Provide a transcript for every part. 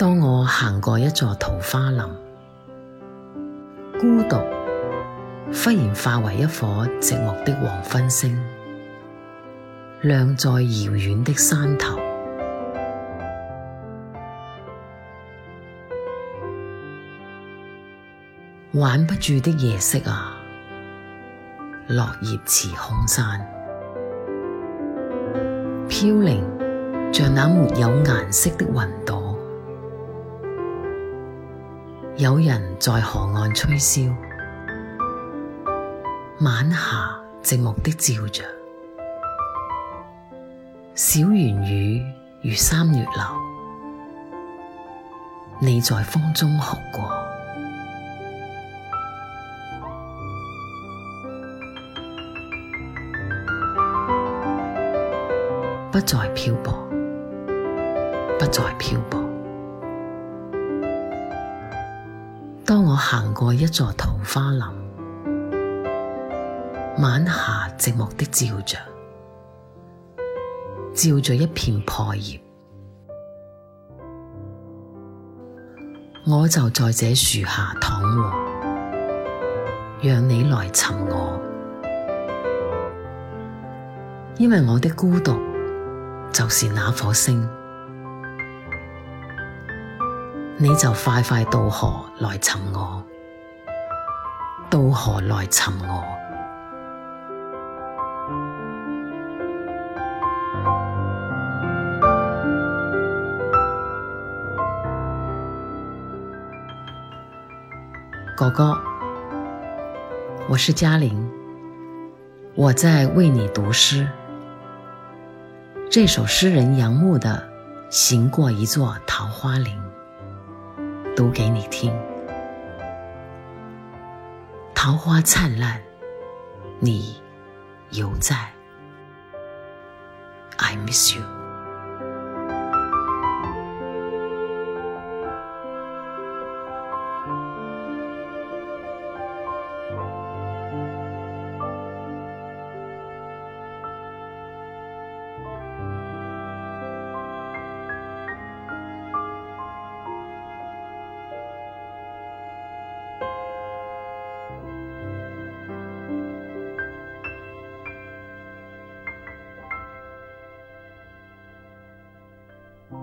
当我行过一座桃花林，孤独忽然化为一颗寂寞的黄昏星，亮在遥远的山头。挽不住的夜色啊，落叶似空山飘零，像那没有颜色的云朵。有人在河岸吹箫，晚霞寂寞的照着，小圆雨如三月流，你在风中哭过，不再漂泊，不再漂泊。当我行过一座桃花林，晚霞寂寞的照着，照着一片破叶，我就在这树下躺卧，让你来寻我，因为我的孤独就是那颗星。你就快快渡河来寻我，渡河来寻我。哥哥，我是嘉玲，我在为你读诗。这首诗人杨牧的《行过一座桃花林》。读给你听，桃花灿烂，你犹在。I miss you。Maybe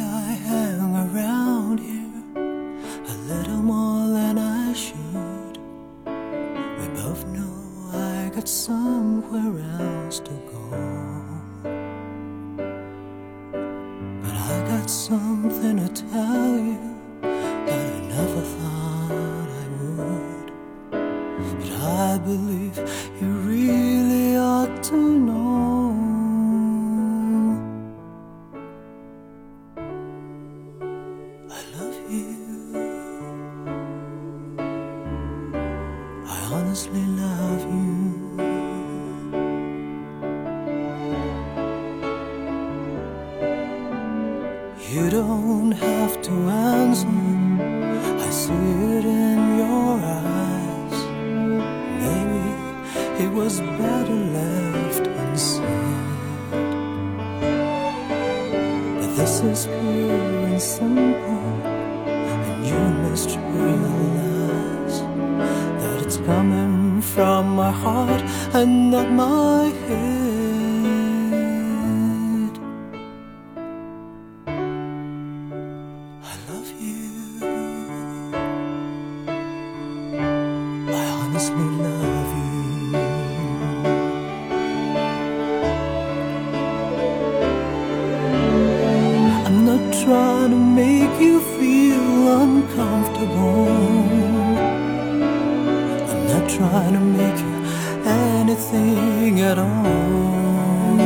I hang around here a little more somewhere else to go. But I got something to tell you that I never thought I would. But I believe you really ought to know. I love you. I honestly You don't have to answer, I see it in your eyes. Maybe it was better left unsaid. But this is pure and simple, and you must realize that it's coming from my heart and not my head. Trying to make you feel uncomfortable. I'm not trying to make you anything at all.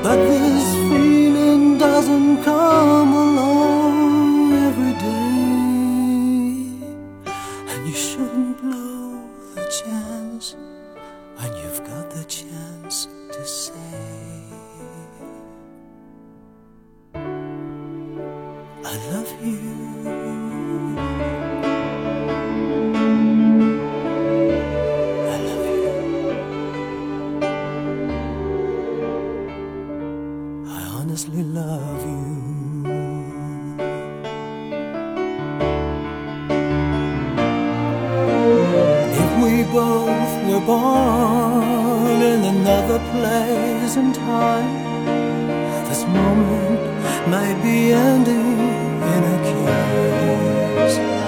But this feeling doesn't come both were born in another place and time. This moment might be ending in a kiss.